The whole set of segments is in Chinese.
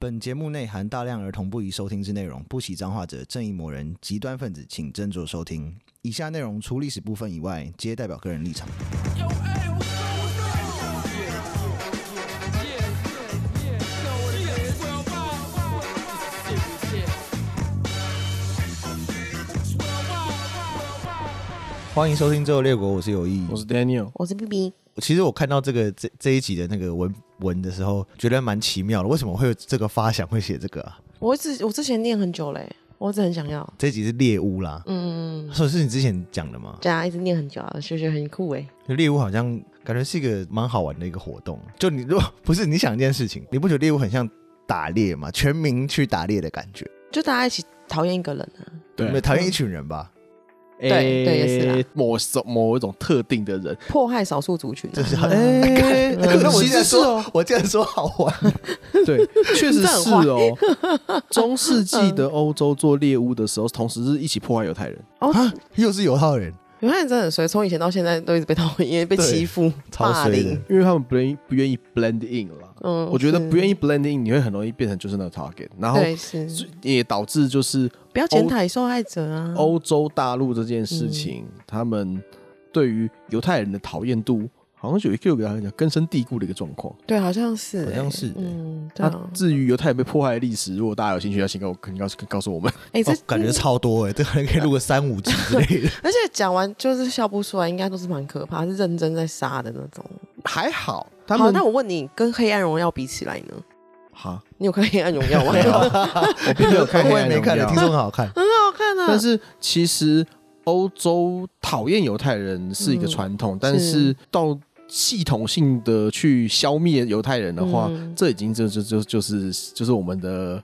本节目内含大量儿童不宜收听之内容，不喜脏话者、正义魔人、极端分子，请斟酌收听。以下内容除历史部分以外，皆代表个人立场。欢迎收听《最后列国》，我是有意，我是 Daniel，我是 BB。其实我看到这个这这一集的那个文文的时候，觉得蛮奇妙的。为什么会有这个发想，会写这个啊？我之我之前念很久嘞，我一直很想要。这一集是猎巫啦，嗯，所以是你之前讲的吗？对啊，一直念很久啊，就觉得很酷哎。猎巫好像感觉是一个蛮好玩的一个活动。就你如果不是你想一件事情，你不觉得猎巫很像打猎吗？全民去打猎的感觉，就大家一起讨厌一个人啊？对，讨厌一群人吧。对对也是啦，某种某一种特定的人。迫害少数族群，就是哎，那我竟然说，我竟然说好玩，对，确实是哦。中世纪的欧洲做猎物的时候，同时是一起迫害犹太人。啊，又是犹太人。犹太人真的很衰，从以前到现在都一直被讨厌，被欺负、霸凌，因为他们不愿意不愿意 blend in 了。嗯，我觉得不愿意 blend in，你会很容易变成就是那个 target，然后也导致就是不要检讨受害者啊。欧洲大陆这件事情，他们对于犹太人的讨厌度。好像有一个给他讲根深蒂固的一个状况，对，好像是，好像是，嗯，对。至于犹太人被迫害的历史，如果大家有兴趣，要请告肯定告诉告诉我们。哎，这感觉超多哎，这可能可以录个三五集之类的。而且讲完就是笑不出来，应该都是蛮可怕，是认真在杀的那种。还好，好，那我问你，跟《黑暗荣耀》比起来呢？好，你有看《黑暗荣耀》吗？我并没有看，我也没看，听说很好看，很好看啊。但是其实欧洲讨厌犹太人是一个传统，但是到系统性的去消灭犹太人的话，嗯、这已经就就就就是就是我们的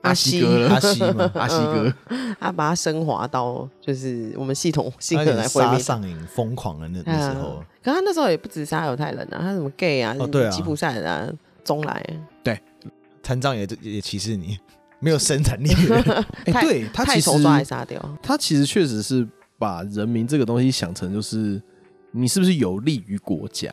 阿西。哥了，阿西嘛，阿西哥，他把他升华到就是我们系统性的来杀上瘾疯狂的那那时候。可他那时候也不止杀犹太人啊，他什么 gay 啊，哦对啊，吉普赛人啊，中来，对，残障也也歧视你，没有生产力。哎，对他其实抓来杀掉，他其实确实是把人民这个东西想成就是。你是不是有利于国家？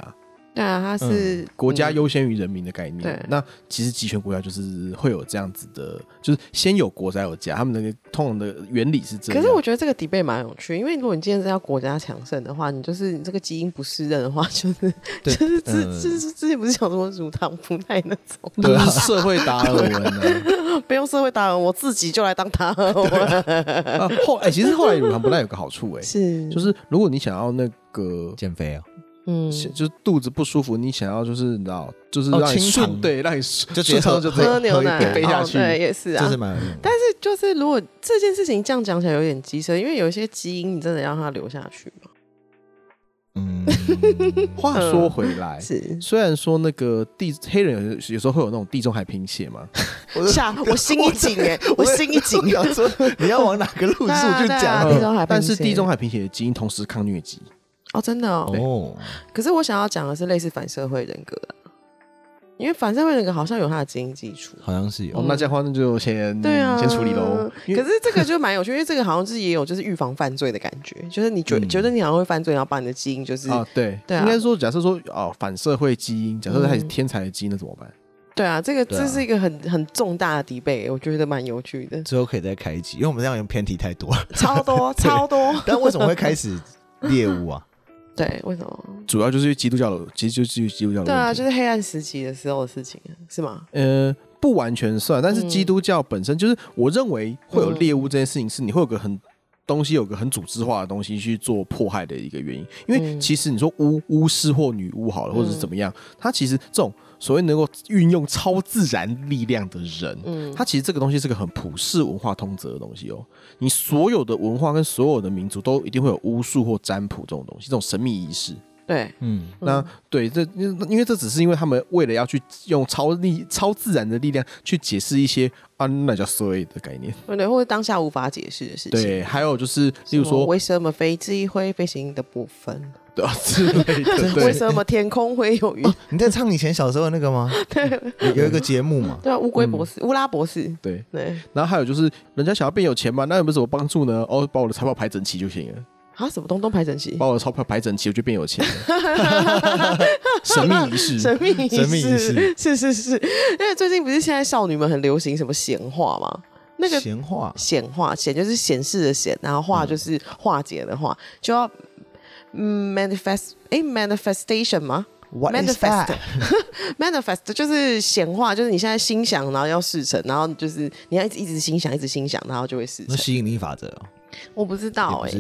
对啊，它是、嗯、国家优先于人民的概念。对，那其实集权国家就是会有这样子的，就是先有国才有家，他们那个通常的原理是这样。可是我觉得这个 debate 蛮有趣，因为如果你今天是要国家强盛的话，你就是你这个基因不适任的话，就是就是之之之之前不是讲什么乳糖不耐那种，对啊，社会达尔文啊，不用社会达尔文，我自己就来当达尔文。啊、后哎、欸，其实后来乳糖不耐有个好处哎、欸，是就是如果你想要那个减肥啊。嗯，就是肚子不舒服，你想要就是你知道，就是让你顺对，让你就直接喝就喝牛奶背下去，对，也是啊，就是蛮有用。但是就是如果这件事情这样讲起来有点机车，因为有一些基因你真的让它留下去吗？嗯，话说回来，是虽然说那个地黑人有有时候会有那种地中海贫血嘛，我下我心一紧哎，我心一紧，要说你要往哪个路数去讲？地中海，但是地中海贫血的基因同时抗疟疾。哦，真的哦。哦，可是我想要讲的是类似反社会人格的，因为反社会人格好像有他的基因基础，好像是有。哦，那这样的话，那就先对啊，先处理喽。可是这个就蛮有趣，因为这个好像是也有就是预防犯罪的感觉，就是你觉觉得你好像会犯罪，然后把你的基因就是啊，对对，应该说，假设说哦，反社会基因，假设他是天才的基因，那怎么办？对啊，这个这是一个很很重大的 debate，我觉得蛮有趣的。之后可以再开一集，因为我们这样有偏题太多了，超多 超多。但为什么会开始猎物啊？对，为什么？主要就是基督教的，其实就是基督教的。对啊，就是黑暗时期的时候的事情，是吗？呃，不完全算，但是基督教本身就是，我认为会有猎物这件事情，是你会有个很东西，有个很组织化的东西去做迫害的一个原因。因为其实你说巫巫师或女巫好了，或者是怎么样，它其实这种。所谓能够运用超自然力量的人，嗯，他其实这个东西是个很普世文化通则的东西哦。你所有的文化跟所有的民族都一定会有巫术或占卜这种东西，这种神秘仪式。对，嗯，那对这因因为这只是因为他们为了要去用超力超自然的力量去解释一些啊，那叫所谓的概念，对，或者当下无法解释的事情。对，还有就是，例如说，为什么飞机会飞行的部分？对之类 的。为什么天空会有云？你在唱以前小时候那个吗？对，有一个节目嘛。对啊，乌龟博士、乌拉博士。对对。然后还有就是，人家想要变有钱嘛，那有没有什么帮助呢？哦，把我的财宝排整齐就行了。啊，什么东东排整齐？把我的钞票排整齐，我就变有钱了。神秘仪式，神秘仪式，神秘仪式是是是，因为最近不是现在少女们很流行什么显化吗？那个闲话，显化显就是显示的显，然后化就是化解的化，就要嗯 manifest 哎 manifestation 吗？What is that? manifest 就是显化，就是你现在心想，然后要事成，然后就是你要一直一直心想，一直心想，然后就会事成。那吸引力法则哦，我不知道哎？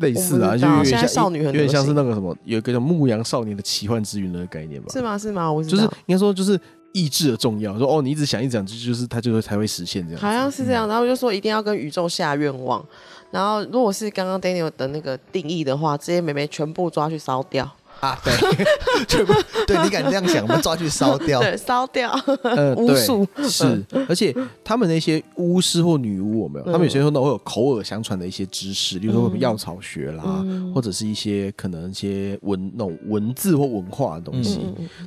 类似啊，就有点像现在少女很有点像是那个什么，有一个叫牧羊少年的奇幻之云的概念吧？是吗？是吗？我就是应该说就是意志的重要。说哦，你一直想一直想，就就是它就会才会实现这样。好像是这样，然后就说一定要跟宇宙下愿望，然后如果是刚刚 Daniel 的那个定义的话，这些妹妹全部抓去烧掉，啊，对，全部对你敢这样想，我们抓去烧掉。对，烧掉，呃，巫术。是，而且他们那些巫师或女巫有没有？他们有些时候都会有口耳相传的一些知识，例如说药草学啦，或者是一些可能一些文那种文字或文化的东西。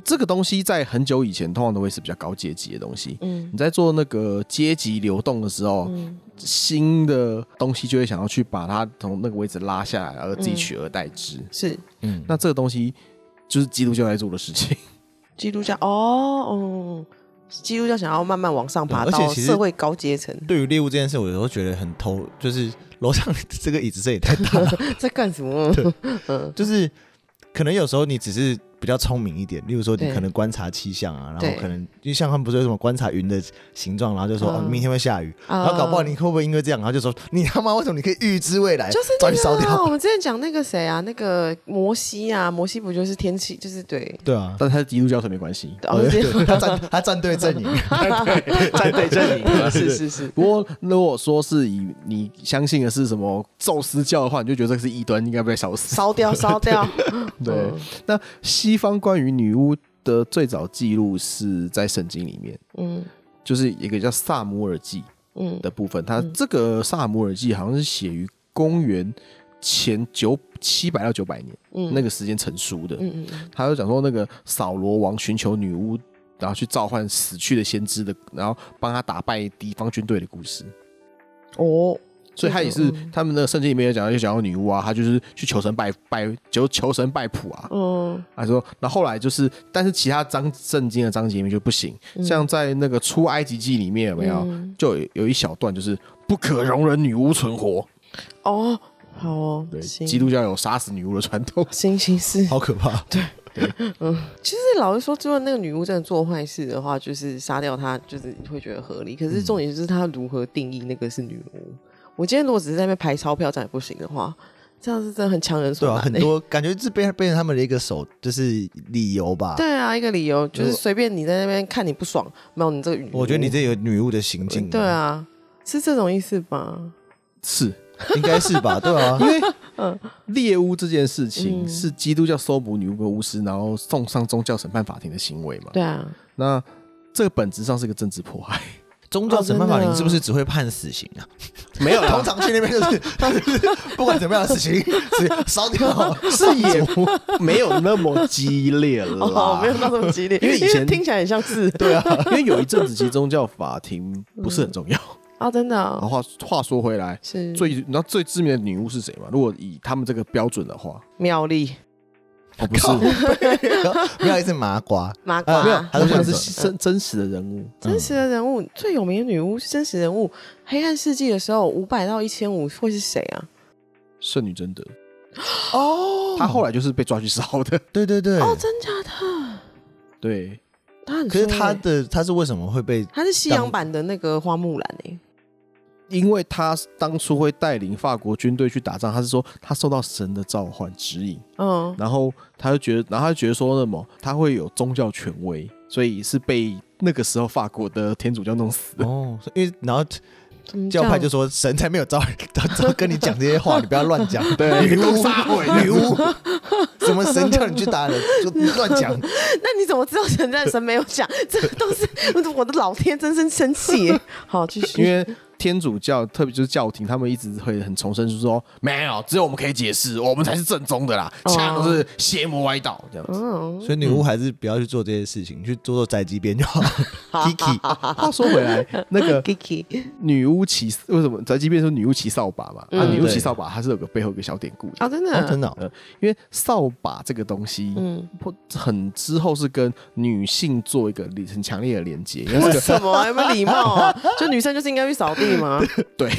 这个东西在很久以前通常都会是比较高阶级的东西。嗯。你在做那个阶级流动的时候，新的东西就会想要去把它从那个位置拉下来，而自己取而代之。是。嗯，那这个东西就是基督教在做的事情。基督教哦，嗯，基督教想要慢慢往上爬到对而且其实社会高阶层，对于猎物这件事，我有时候觉得很偷，就是楼上这个椅子这也太大了，在干什么？嗯，就是可能有时候你只是比较聪明一点，例如说你可能观察气象啊，然后可能就像他们不是有什么观察云的形状，然后就说、嗯。哦明天会下雨，啊然后搞不好你会不会因为这样，然后就说你他妈为什么你可以预知未来，就是那个啊、我？们之前讲那个谁啊，那个摩西啊，摩西不就是天气，就是对，对啊，但他是基督教，所以没关系。哦，对对。他站他站队阵营，站队阵营是是是，不过，如果说是以你相信的是什么宙斯教的话，你就觉得这个是异端，应该被烧死。烧掉烧掉，对。嗯，那西方关于女巫的最早记录是在圣经里面，嗯就是一个叫萨姆尔记嗯的部分。它这个萨姆尔记好像是写于公元前九七百到九百年嗯那个时间成书的。嗯嗯嗯他就讲说，那个扫罗王寻求女巫，然后去召唤死去的先知的，然后帮他打败敌方军队的故事。哦，所以他也是嗯他们的圣经里面有讲到，就讲到女巫啊，她就是去求神拜拜，求求神拜卜啊。嗯他说，那后来就是，但是其他章圣经的章节里面就不行，像在那个出埃及记里面有没有，嗯就有有一小段就是不可容忍女巫存活。哦，好哦，对，基督教有杀死女巫的传统。行行是，好可怕。对。嗯其实老实说，如果那个女巫真的做坏事的话，就是杀掉她，就是会觉得合理。可是重点就是她如何定义那个是女巫。我今天如果只是在那边排钞票，这样也不行的话，这样是真的很强人所对啊，难、欸。很多感觉是被被成他们的一个手，就是理由吧。对啊，一个理由就是随便你在那边看你不爽，没有你这个我觉得你这有女巫的行径。对，啊，是这种意思吧？是应该是吧？对啊，因为猎巫这件事情嗯是基督教搜捕女巫跟巫师，然后送上宗教审判法庭的行为嘛？对啊，那这个本质上是一个政治迫害。宗教审判法庭是不是只会判死刑啊？没有通常去那边就是，就是不管怎么样的事情，是烧掉。是也没有那么激烈了啦，哦，没有到这么激烈，因为以前听起来很像是。对啊，因为有一阵子其实宗教法庭不是很重要。啊，真的哦然后话话说回来，是。最你知道最知名的女巫是谁吗？如果以他们这个标准的话，妙丽哦不是，没有 一次麻瓜，麻瓜。没有瓜，他是他是真真实的人物。真实的人物最有名的女巫是真实人物。黑暗世纪的时候，五百到一千五会是谁啊？圣女贞德，哦。她后来就是被抓去烧的。对对对，哦，真假的？对，他很可是衰欸他的她是为什么会被她是西洋版的那个花木兰诶、因为他当初会带领法国军队去打仗，他是说他受到神的召唤指引，嗯，然后他就觉得，然后他就觉得说什么，他会有宗教权威，所以是被那个时候法国的天主教弄死的。哦，因为然后教派就说神才没有招招 跟你讲这些话，你不要乱讲。对女巫撒鬼女巫，什么神叫你去打人就乱讲。那你怎么知道神在神没有讲？这个都是我的老天，真生生气。好，继续。因为天主教，特别就是教廷，他们一直会很重申，就是说没有，只有我们可以解释，我们才是正宗的啦，其他都是邪魔歪道这样子。嗯，所以女巫还是不要去做这些事情，去做做宅急便就好。Kiki，话说回来，那个 Kiki 女巫骑为什么宅急便说女巫骑扫把嘛？啊，女巫骑扫把它是有个背后一个小典故的啊，真的真的，呃，因为扫把这个东西，嗯，很之后是跟女性做一个很强烈的连接。为什么？有没有礼貌啊？就女生就是应该去扫地吗？对，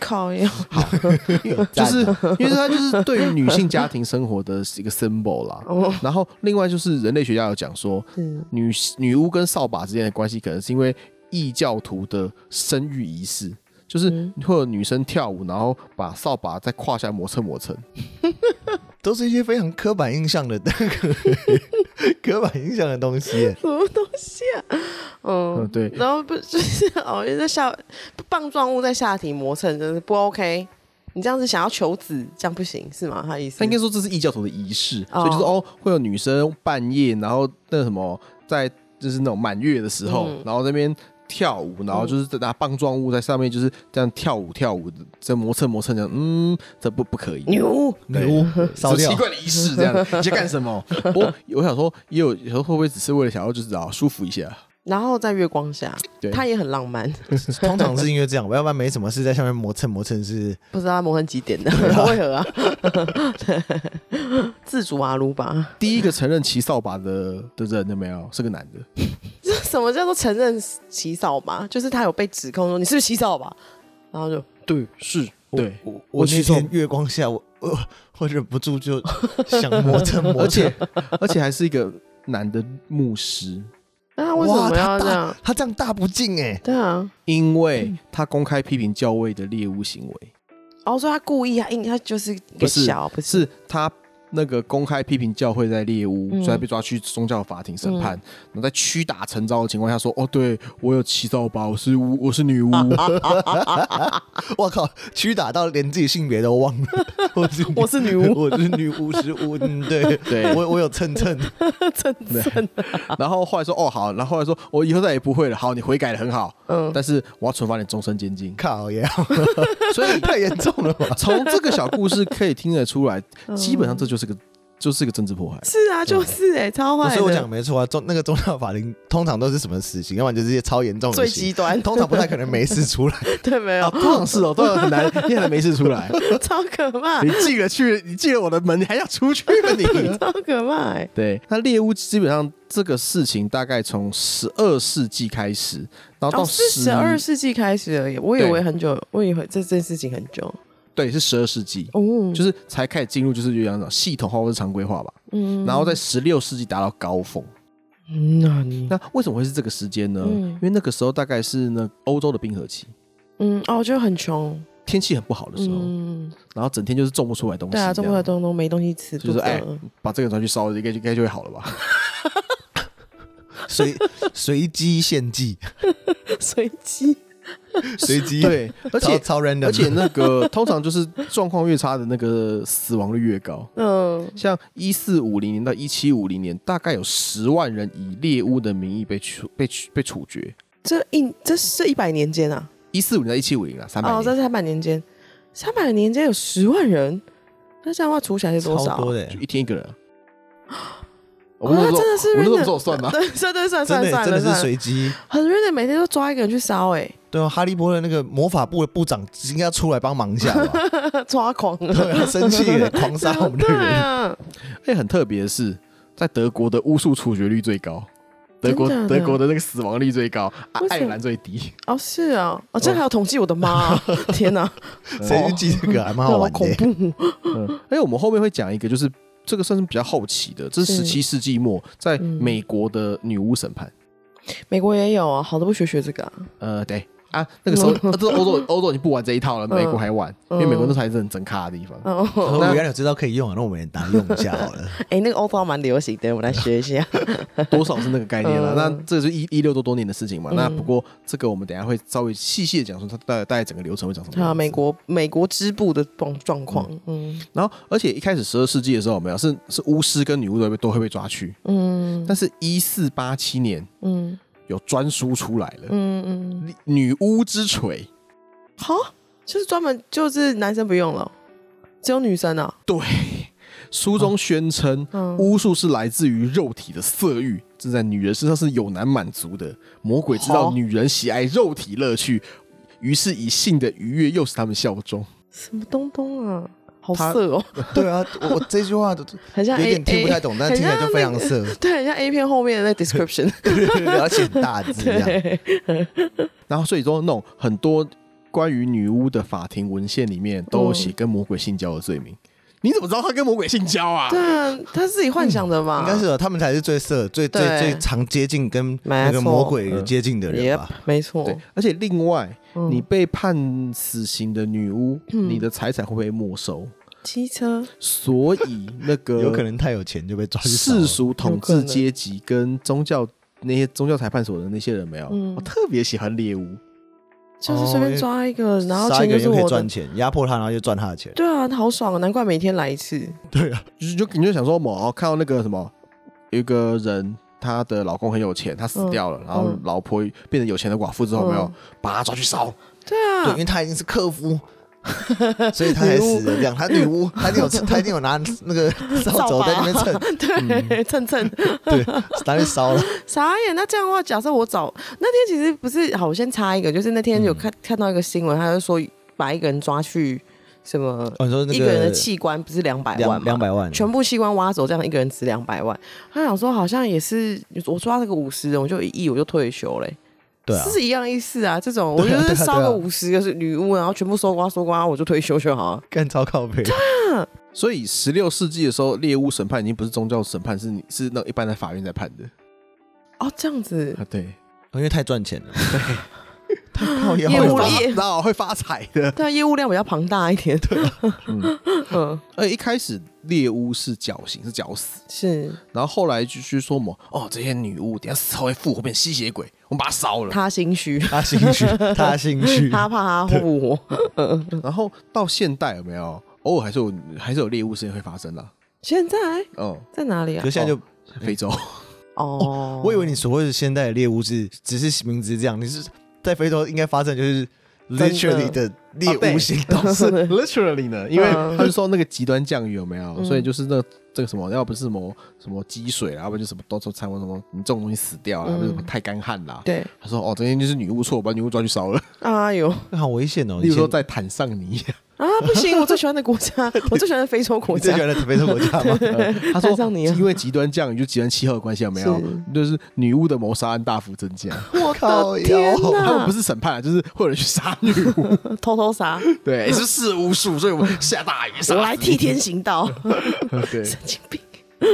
靠腰，好，就是因为它就是对于女性家庭生活的一个 symbol 啦。然后另外就是人类学家有讲说，女女巫跟扫把之间的关系，可能是因为异教徒的生育仪式。就是会有女生跳舞，然后把扫把在胯下磨蹭磨蹭，都是一些非常刻板印象的那个刻板印象的东西。什么东西啊？嗯，嗯对。然后不 就是哦，在下棒状物在下体磨蹭，真是不 OK。你这样子想要求子，这样不行是吗？他意思？他应该说这是异教徒的仪式，哦、所以就是哦，会有女生半夜，然后那什么，在就是那种满月的时候，嗯、然后那边。跳舞，然后就是拿棒状物在上面，就是这样跳舞跳舞，这磨蹭磨蹭这样，嗯，这不不可以。牛牛，好奇怪的仪式，这样你在干什么？我我想说，也有有时候会不会只是为了想要就是啊舒服一下？然后在月光下，对，他也很浪漫。通常是因为这样，要不然没什么事在下面磨蹭磨蹭是。不知道他磨蹭几点的，为何啊？自主阿鲁巴，第一个承认骑扫把的的人有没有？是个男的。这什么叫做承认骑扫把？就是他有被指控说你是不是骑扫把？然后就对，是，对，我我那天月光下，我我我忍不住就想磨蹭磨蹭，而且而且还是一个男的牧师。那为什么要这样？他这样大不敬哎！对啊，因为他公开批评教会的猎巫行为。哦，所以他故意啊，因他就是不是不是他那个公开批评教会在猎巫，所以被抓去宗教法庭审判。然后在屈打成招的情况下说：“哦，对我有骑扫把，我是巫，我是女巫。”我靠，屈打到连自己性别都忘了。我是我是女巫，我是女巫是巫。对对，我我有蹭蹭蹭蹭。然后后来说：“哦，好。”然后后来说：“我以后再也不会了。”好，你悔改的很好。嗯，但是我要惩罚你终身监禁。靠呀！所以太严重了吧？从这个小故事可以听得出来，基本上这就是个。就是一个政治迫害，是啊，就是哎，超坏。所以我讲没错啊，中那个宗教法庭通常都是什么死刑，要不然就是一些超严重的、最极端，通常不太可能没事出来。对，没有，通常是哦，都很难，你还没事出来，超可怕。你进了去，你进了我的门，你还要出去吗？你 超可怕。对，那猎巫基本上这个事情大概从十二世纪开始，然后到十二世纪开始而已。我以为很久，我以为这件事情很久。对，是十二世纪，哦，就是才开始进入，就是这样系统化或者常规化吧。嗯，然后在十六世纪达到高峰。嗯，那你那为什么会是这个时间呢？嗯，因为那个时候大概是那欧洲的冰河期。嗯，哦，就很穷，天气很不好的时候。嗯，然后整天就是种不出来东西。对啊，种不出来东西都没东西吃，就是哎，把这个拿去烧，应该应该就会好了吧？随随机献祭，随机。随机对，而且超人的，而且那个通常就是状况越差的那个死亡率越高。嗯，像一四五零年到一七五零年，大概有十万人以猎巫的名义被处被被处决。这一这这一百年间啊，一四五零到一七五零啊，三百哦，这三百年间，三百年间有十万人，那这样的话除起来是多少？多的，就一天一个人。我真的是，我那时候算吗？对，算对算算算，真的是随机，很认真，每天都抓一个人去烧，哎。对啊，哈利波特那个魔法部的部长应该要出来帮忙一下吧？抓狂，对，生气了，狂杀我们的人。哎，很特别的是，在德国的巫术处决率最高，德国德国的那个死亡率最高，爱尔兰最低。哦，是啊，哦，这还有统计，我的妈，天哪，谁去记这个还蛮好玩的。恐怖。嗯，哎，我们后面会讲一个，就是这个算是比较好奇的，这是十七世纪末在美国的女巫审判。美国也有啊，好多不学学这个啊。呃，对。啊，那个时候，这是欧洲，欧洲已经不玩这一套了，美国还玩，因为美国那才是很整卡的地方。那原来有知道可以用啊，那我们也拿用一下好了。哎，那个欧方蛮流行的，我们来 学一下。多少是那个概念了？那这是一一六多多年的事情嘛？那不过这个我们等下会稍微细细的讲说，它大概大概整个流程会讲什么。啊，美国美国织布的状状况，嗯。然后，而且一开始十二世纪的时候，有没有是是巫师跟女巫都会都会被抓去，嗯。但是，一四八七年，嗯。有专书出来了，嗯嗯，女巫之锤，好，就是专门就是男生不用了，只有女生啊。对，书中宣称、嗯巫术是来自于肉体的色欲，这在女人身上是有难满足的。魔鬼知道女人喜爱肉体乐趣，于是以性的愉悦诱使他们效忠。什么东东啊？好色哦，对啊，我我这句话都 很像有点听不太懂，但听起来就非常色，对，很像 A 片后面的那 description。而且很大字这样。然后所以说那种很多关于女巫的法庭文献里面都有写跟魔鬼性交的罪名。你怎么知道他跟魔鬼性交啊？对啊，他自己幻想的嘛，应该是哦他们才是最色、最最最常接近跟那个魔鬼接近的人也吧？没错对，，而且另外，嗯。你被判死刑的女巫，嗯。你的财产会被没收。机车。所以那个有可能太有钱就被抓去世俗统治阶级跟宗教那些宗教裁判所的那些人没有，嗯我特别喜欢猎巫。就是随便抓一个，然后杀一个就可以钱就是我赚。钱，压迫他，然后就赚他的钱。对啊，好爽啊！难怪每天来一次。对啊，就是就你就想说，某看到那个什么，有一个人，她的老公很有钱，他死掉了，然后嗯。老婆变成有钱的寡妇之后，没有嗯。把她抓去烧？对对，啊因，为她已经是克夫，所以她才死的这样。他女巫，她一定有，她一定有拿那个 扫帚在那边蹭，对，蹭蹭。对，拿去烧了。傻眼。那这样的话，假设我找那天其实不是好，我先插一个，就是那天有看、看到一个新闻，他就说把一个人抓去什么，哦，你说那一个人的器官不是两百万两吗？两百万，全部器官挖走，这样一个人值两百万。他想说，好像也是我抓这个五十人，我就一亿，我就退休嘞、对啊，是一样意思啊。这种我对啊就是烧对啊对啊个五十个是女巫，然后全部搜刮搜刮，我就退休就好了。干超靠背。所以十六世纪的时候，猎巫审判已经不是宗教审判，是你是那种一般的法院在判的哦，这样子啊。对，因为太赚钱了，业务了吧。业然后会发财的。对啊，业务量比较庞大一点。对，嗯，嗯，而一开始猎巫是绞刑，是绞死，是然后后来就是说什么哦，这些女巫等下死后会复活变吸血鬼，我们把它烧了。他心虚，他心虚，他心虚。他怕他复活。然后到现代有没有？偶尔还是有还是有猎巫事件会发生啦。现在嗯，在哪里啊可是？现在就，非洲。哦，我以为你所谓的现代的猎巫是只是名字这样，你是在非洲应该发生就是 literally 的猎巫行动。是 literally 呢，因为嗯他就说那个极端降雨有没有？嗯所以就是那个这个什么，要不是什么什么积水啦，要不然就什么到处掺和什么，你这种东西死掉了，嗯要不然什么太干旱啦。对，他说哦，昨天就是女巫错，我把女巫抓去烧了。哎呦好危险哦！例如说在坦桑尼，啊，不行，我最喜欢的国家，我最喜欢的非洲国家你最喜。欢的非洲国家吗？他说因为极端降雨就极端气候的关系有没有？就是女巫的谋杀案大幅增加。我靠的天腰哪！他们不是审判啊，就是会有人去杀女巫。偷偷杀，对，是是巫术，所以我们下大雨杀。我来替天行道，对神经病，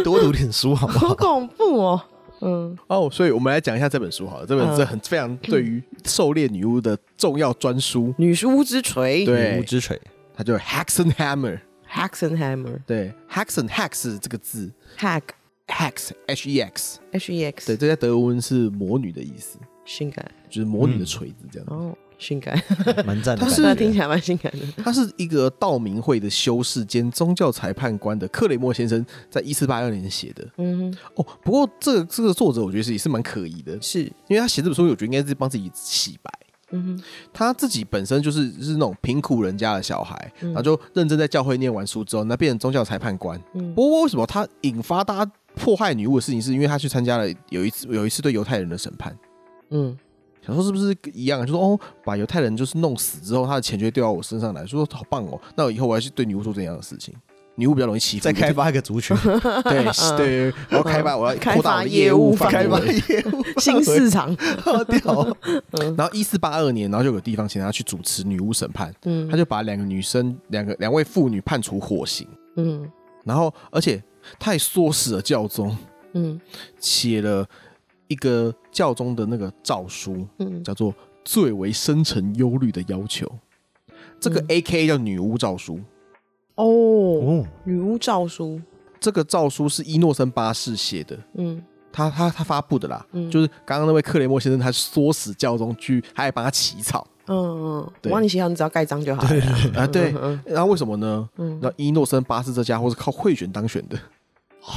多读点书好不好？好恐怖哦。嗯，哦，所以我们来讲一下这本书好了。这本嗯这很非常对于狩猎女巫的重要专书，女巫之锤，对女巫之锤，它叫 Hexenhammer。，Hexenhammer，Hack 对，Hexen Hex 这个字，Hex H E X，H E X，对，这在德文是魔女的意思，性感就是魔女的锤子这样子。哦，性感，蛮赞的感它是听起来蛮性感的。他是一个道明会的修士兼宗教裁判官的克雷默先生，在一四八二年写的。嗯哼，哦，不过这个这个作者我觉得是也是蛮可疑的，是，因为他写这本书，我觉得应该是帮自己洗白。他自己本身就是是那种贫苦人家的小孩，嗯然后就认真在教会念完书之后，那变成宗教裁判官。嗯不过为什么他引发大家迫害女巫的事情，是因为他去参加了有一次有一次对犹太人的审判，嗯，想说是不是一样？就说哦，把犹太人就是弄死之后，他的钱就会掉到我身上来，说好棒哦，那我以后我要去对女巫做这样的事情。女巫比较容易欺负，再开发一个族群，对 对，我要开发，我要扩大业务范围。开发业务，新市场。然后一四八二年，然后就有个地方请他去主持女巫审判，嗯。他就把两个女生、两个两位妇女判处火刑，嗯。然后而且他也唆使了教宗嗯。写了一个教宗的那个诏书，嗯，叫做“最为深沉忧虑的要求”。这个嗯。A K 叫女巫诏书，哦，哦，女巫诏书，这个诏书是伊诺森八世写的，嗯。他他他发布的啦，嗯。就是刚刚那位克雷默先生，他唆使教宗去，他还帮他起草。嗯嗯，对。我帮你写好，你只要盖章就好了。啊，对，嗯然后为什么呢？嗯，那伊诺森八世这家伙是靠贿选当选的，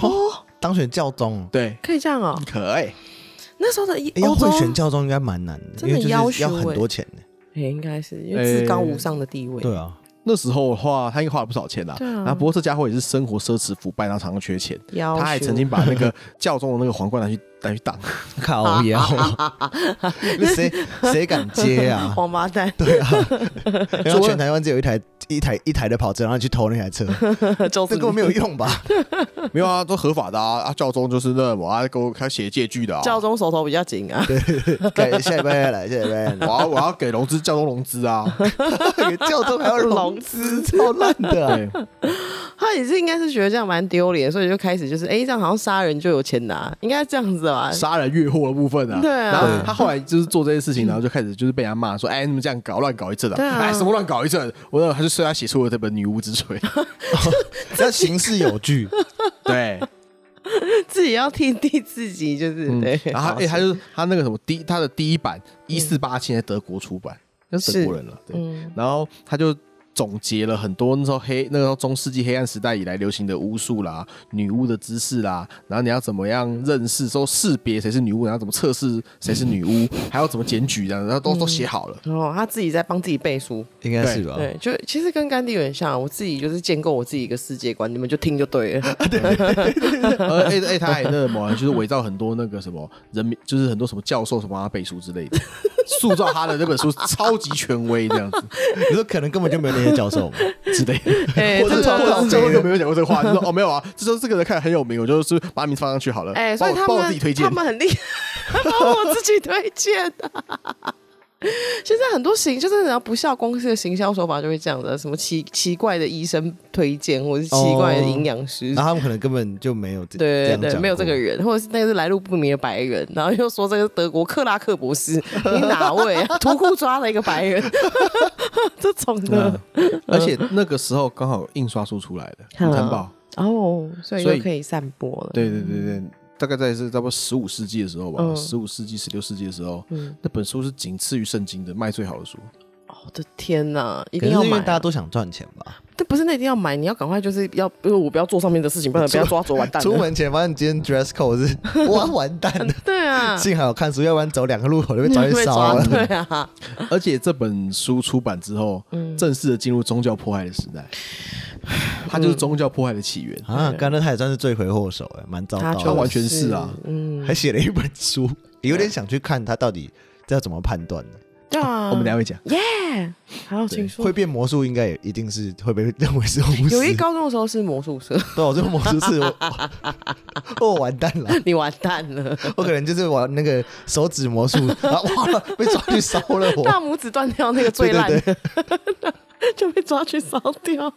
哦，当选教宗，对，可以这样哦。可以。那时候的要欧洲会选教宗应该蛮难的，真的因为就是要要很多钱的。也应该是因为至高无上的地位。对啊，那时候的话，他应该花了不少钱啦。然后不过这家伙也是生活奢侈腐败，然后常常缺钱。他还曾经把那个 教宗的那个皇冠拿去拿去当。靠腰，那 谁谁敢接啊？王八蛋，对啊，然后全台湾只有一台一台一台的跑车，然后去偷那台车，这根本没有用吧？没有啊，都合法的啊。啊，教宗就是那我啊，给我开写借据的啊。教宗手头比较紧啊。改下一拜再来，下一拜再来我要我要给融资，教宗融资啊。给教宗还要融资，超烂的他也是应该是觉得这样蛮丢脸，所以就开始就是，哎，这样好像杀人就有钱拿，应该这样子吧？杀人越货的部分啊。对啊然后他后来就是做这些事情，然后就开始就是被人家骂说，哎，你们这样搞乱搞一阵的，哎，什么乱搞一阵？我那他就说他写出了这本《女巫之锤》。要形式有据，对，自己要替替自己，就是嗯对。然后他哎，他就他那个什么第他的第一版一四八七在德国出版，那是德国人了，对。嗯然后他就总结了很多那时候黑那个时候中世纪黑暗时代以来流行的巫术啦、女巫的知识啦，然后你要怎么样认识、说识别谁是女巫，然后怎么测试谁是女巫，还要怎么检举这样，然后都都写好了。然后他自己在帮自己背书，应该是吧？对，就其实跟甘地有点像，我自己就是建构我自己一个世界观，你们就听就对了。呃，哎哎，他还那什么，就是伪造很多那个什么人民，就是很多什么教授什么帮他背书之类的，塑造他的那本书超级权威这样子 你说可能根本就没有那些教授嘛？之类的。哎，或者这个或者教授有没有讲过这个话？就说哦没有啊，就说这个人看起来很有名，我就是把名字放上去好了。哎，所以他帮我帮我自们己推荐他。们很厉害，帮我自己推荐的。现在很多行就是然后不孝公司的行销手法就会这样的，什么奇奇怪的医生推荐，或者是奇怪的营养师。然后他们可能根本就没有这对对对，没有这个人，或者是那个是来路不明的白人，然后又说这个是德国克拉克博士，你哪位啊？图库抓了一个白人，这种的。而且那个时候刚好印刷术出来的《嗯。午餐报》，哦，所以所以就可以散播了。对对对对，大概在是差不多十五世纪的时候吧，嗯十五世纪、十六世纪的时候，嗯，那本书是仅次于圣经的卖最好的书。我的天哪，一定要买啊！为大家都想赚钱吧。但不是那一定要买，你要赶快就是要，因为我不要做上面的事情，不然 不要抓走完蛋。出门前发现今天 dress code 是 哇完蛋了，对啊，幸好有看书，要不然走两个路口就被抓去烧 被抓了。对啊，而且这本书出版之后，嗯正式的进入宗教迫害的时代，它就是宗教迫害的起源。啊，甘乐他也算是罪魁祸首，哎，蛮糟糕他，完全是啊，嗯，还写了一本书，有点想去看他到底这要怎么判断呢。对啊，我们等下会讲。耶，好，请说。会。变魔术应该也一定是会被认为是巫师。有一高中的时候是魔术社，对，我这个魔术社 我，完蛋了，你完蛋了，我可能就是玩那个手指魔术，然后哇被抓去烧了我。大拇指断掉那个最烂就被抓去烧掉，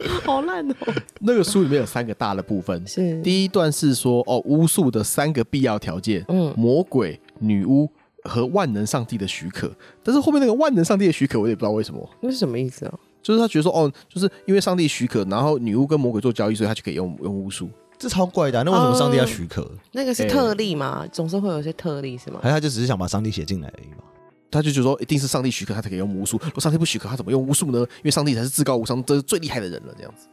好烂哦。那个书里面有三个大的部分，是第一段是说哦，巫术的三个必要条件，嗯魔鬼、女巫和万能上帝的许可。但是后面那个万能上帝的许可，我也不知道为什么，那是什么意思啊？就是他觉得说哦，就是因为上帝许可，然后女巫跟魔鬼做交易，所以他就可以用用巫术。这超怪的啊、那为什么上帝要许可？那个是特例嘛，总是会有一些特例是吗还？是他就只是想把上帝写进来而已嘛？他就觉得说，一定是上帝许可，他才可以用巫术。如果上帝不许可，他怎么用巫术呢？因为上帝才是至高无上，这是最厉害的人了。这样子，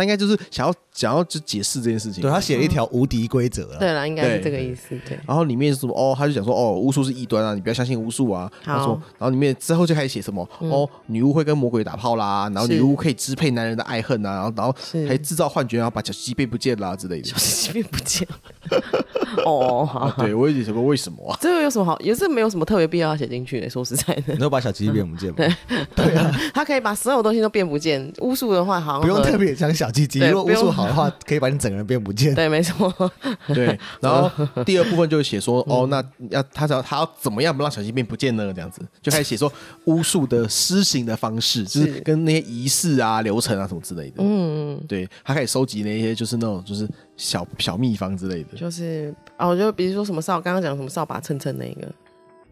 他应该就是想要想要就解释这件事情。对他写了一条无敌规则了。对了，应该是这个意思。对，然后里面是什么？哦，他就讲说，哦，巫术是异端啊，你不要相信巫术啊。他说，然后里面之后就开始写什么？嗯哦，女巫会跟魔鬼打炮啦，然后女巫可以支配男人的爱恨啊，然后然后还制造幻觉，然后把小鸡变不见啦之类的。小鸡变不见了。哦，对我也想说为什么啊？这个有什么好？也是没有什么特别必要要写进去的。说实在的你，都把小鸡变不见吗？对 对啊他可以把所有东西都变不见。巫术的话，好像不用特别讲小鸡鸡。如果巫术好的话，可以把你整个人变不见。对，没错。对，然后第二部分就是写说，嗯哦，那要他要他要怎么样不让小鸡变不见呢？这样子就开始写说巫术的施行的方式，就是是跟那些仪式啊、流程啊什么之类的。嗯，对他开始收集那些就是那种就是小小秘方之类的，就是哦，就比如说什么扫，刚刚讲什么扫把蹭蹭那个，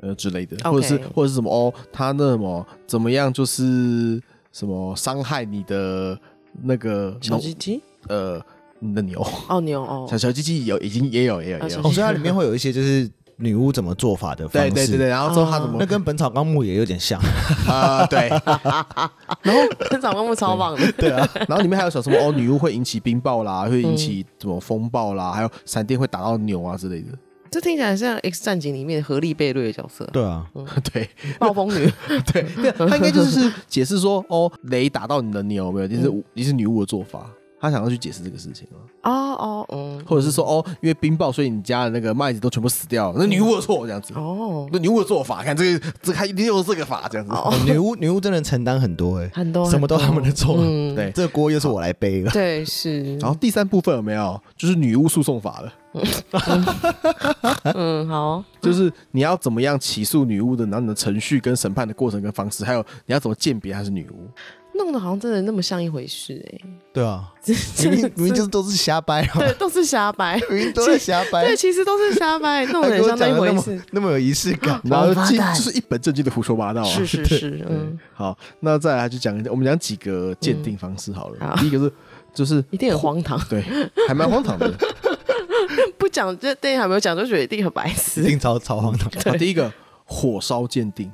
呃之类的，或者是或者是什么哦，他那什么怎么样就是什么伤害你的那个小鸡鸡？呃你的牛哦牛哦。小，小鸡鸡有已经也有也有也有。所以它里面会有一些就是女巫怎么做法的方式。对对对对，然后之后他怎么那跟《本草纲目》也有点像。啊对，然后《本草纲目超棒的，对啊，然后里面还有小什么哦，女巫会引起冰雹啦，会引起什么风暴啦，还有闪电会打到牛啊之类的。这听起来像《X 战警》里面合力贝瑞的角色。对啊，对，暴风女。对，对，他应该就是解释说，哦，雷打到你的，你有没有？你是你是女巫的做法。他想要去解释这个事情啊。哦哦，嗯，或者是说，哦，因为冰雹，所以你家的那个麦子都全部死掉了。那女巫的错，这样子。哦，那女巫的做法，看这个，这他一定用这个法，这样子。女巫，女巫真的承担很多，哎，很多，什么都他们的错。嗯，对，这个锅又是我来背了。对，是。然后第三部分有没有？就是女巫诉讼法了。嗯，好。就是你要怎么样起诉女巫的，然后你的程序跟审判的过程跟方式，还有你要怎么鉴别她是女巫。弄得好像真的那么像一回事哎、欸，对啊，明明明明就是都是瞎掰，对，都是瞎掰，明明都是瞎掰，对，其实都是瞎掰，弄得很像那一回事，那么有仪式感，然后就是一本正经的胡说八道啊，是是是，嗯，好，那再来就讲一下，我们讲几个鉴定方式好了，第一个是就是一定很荒唐，对，还蛮荒唐的，不讲这电影还没有讲，就觉得一定很白痴，一定超超荒唐。好，第一个火烧鉴定。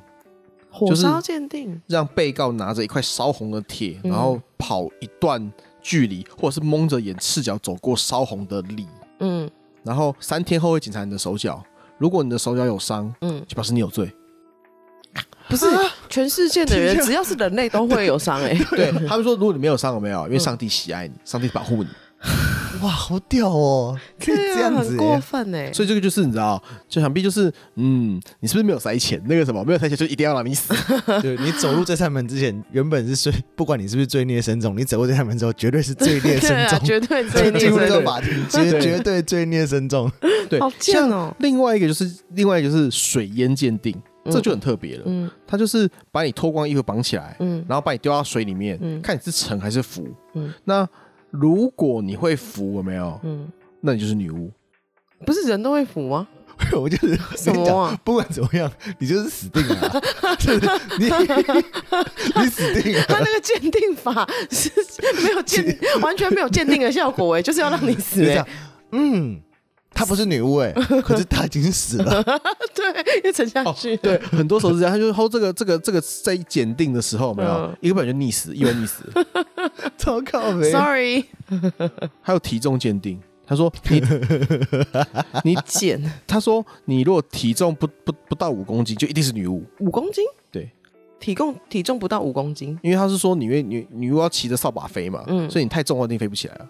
火烧鉴定，让被告拿着一块烧红的铁，然后跑一段距离，或者是蒙着眼赤脚走过烧红的里，嗯，然后三天后会检查你的手脚，如果你的手脚有伤，嗯，就表示你有罪。不是，全世界的人只要是人类都会有伤哎。对，他们说，如果你没有伤，有没有？因为上帝喜爱你，上帝保护你。哇，好屌哦！可以这样子，很过分哎。所以这个就是你知道，就想必就是，嗯，你是不是没有塞钱？那个什么，没有塞钱就一定要让你死。对，你走入这扇门之前，原本是罪，不管你是不是罪孽深重，你走过这扇门之后，绝对是罪 孽深重，绝对罪孽深重。进入这个法庭，绝绝对罪孽深重。对，好贱哦。另外一个就是，另外一个就是水淹鉴定，这就很特别了。嗯，他就是把你脱光衣服绑起来，嗯，然后把你丢到水里面，嗯，看你是沉还是浮。嗯，那。如果你会服，有没有？嗯，那你就是女巫。不是人都会服吗？我就是什么啊？不管怎么样，你就是死定了。你 你死定了。他那个鉴定法是没有鉴，完全没有鉴定的效果哎，就是要让你死哎。嗯。她不是女巫哎，可是她已经死了。对，又沉下去。对，很多时候是这样。他就说这个这个这个在检定的时候，没有一个本就溺死，意外溺死。超靠北。Sorry。还有体重鉴定，他说你你减，他说你如果体重不不不到五公斤，就一定是女巫。五公斤？对，体重体重不到五公斤，因为他是说因为女女巫要骑着扫把飞嘛，嗯，所以你太重了，一定飞不起来了。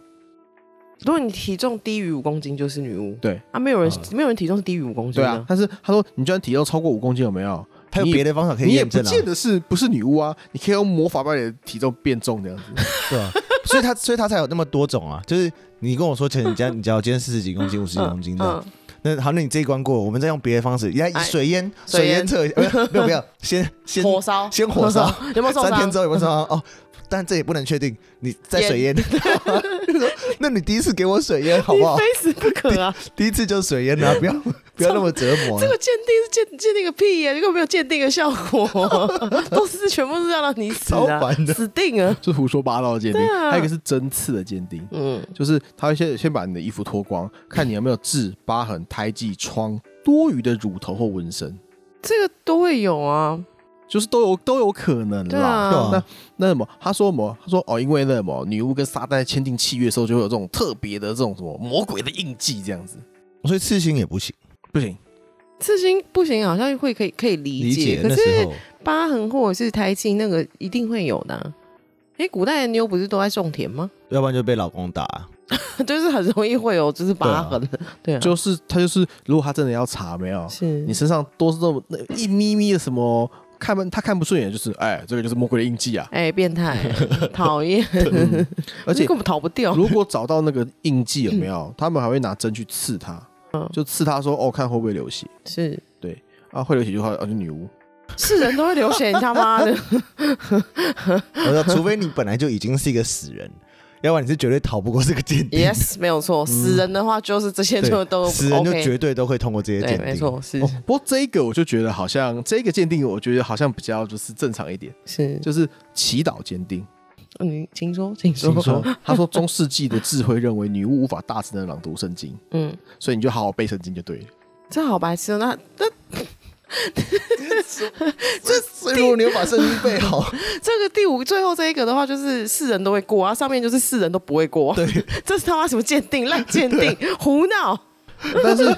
如果你体重低于五公斤，就是女巫。对啊，没有人，没有人体重是低于五公斤。对啊，但是他说，你居然体重超过五公斤，有没有？他有别的方法可以验证。你也不见得是不是女巫啊？你可以用魔法把你的体重变重这样子。对啊，所以他所以他才有那么多种啊。就是你跟我说，前你家你家我今天四十几公斤，五十几公斤的，那好，那你这一关过，我们再用别的方式，来水烟水烟测，没有 没有，先先火烧，先火烧，有没有三天之后有没有受伤？哦。但这也不能确定。你在水淹，那你第一次给我水淹 好不好？非死不可啊！第一次就水淹啊，不要不要那么折磨。这个鉴定是鉴鉴定个屁呀！如果没有鉴定的效果，都是全部是要让你死啊，死定了，是胡说八道的鉴定。还有一个是针刺的鉴定，嗯，就是他会先先把你的衣服脱光，看你有没有痣、疤痕、胎记、疮、多余的乳头或纹身，这个都会有啊。就是都有都有可能啦。啊、那那什么？他说什么？他说哦，因为那什么，女巫跟撒旦在签订契约的时候，就会有这种特别的这种什么魔鬼的印记，这样子。所以刺青也不行，不行。刺青不行，好像会可以可以理解。可是疤痕或者是胎记，那个一定会有的、啊。哎、欸，古代的妞不是都在种田吗？要不然就被老公打、啊，就是很容易会有就是疤痕。对啊，对啊，就是他就是，如果他真的要查，没有，是你身上都是这种那一咪咪的什么。看不他看不顺眼，就是哎，这个就是魔鬼的印记啊！哎，变态，讨厌，而且根本逃不掉。如果找到那个印记有没有？他们还会拿针去刺他，就刺他说哦，看会不会流血？是对啊，会流血就话啊，就女巫。是人都会流血，你他妈的！我说，除非你本来就已经是一个死人。要不然你是绝对逃不过这个鉴定。Yes，没有错。死人的话就是这些就都死人就绝对都会通过这些鉴定。没错，是。不过这一个我就觉得好像这个鉴定，我觉得好像比较就是正常一点。是，就是祈祷鉴定。嗯，请说，请说。请说。他说中世纪的智慧认为女巫无法大声的朗读圣经。嗯。所以你就好好背圣经就对了。这好白痴，那那。这所以如果你有把圣经背好，这个第五最后这一个的话，就是世人都会过啊，上面就是世人都不会过。对，这是他妈什么鉴定烂鉴定，胡闹。但是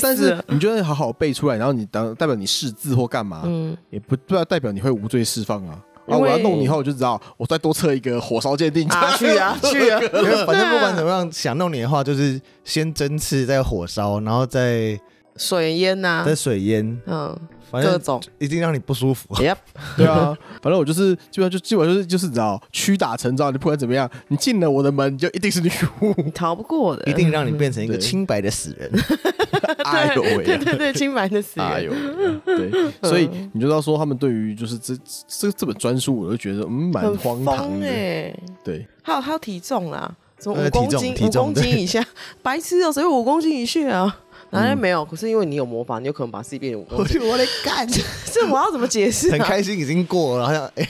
但是。你就得好好背出来，然后你当代表你识字或干嘛，嗯，也不不代表你会无罪释放啊。因为然后我要弄你以后，我就知道我再多测一个火烧鉴定。啊去啊去啊！反正不管怎么样，想弄你的话，就是先针刺，再火烧，然后再水淹呐在，水淹，嗯，反正各种。一定让你不舒服。Yep，对啊，反正我就是基本上就基本上就是就是你知道屈打成招，你不管怎么样，你进了我的门，你就一定是女巫。你逃不过的，一定让你变成一个清白的死人。哎呦喂对啊！对对，清白的死人。哎呦啊，对，所以你就知道说他们对于就是这这这本专书，我就觉得嗯蛮荒唐哎！对，还有还有体重啦，什么呃五公斤、五公斤以下，白痴哦，谁有五公斤以下啊？男人没有，可是因为你有魔法，你有可能把自己变成五公斤。我的干，这我要怎么解释很啊？开心已经过了，好像 哎，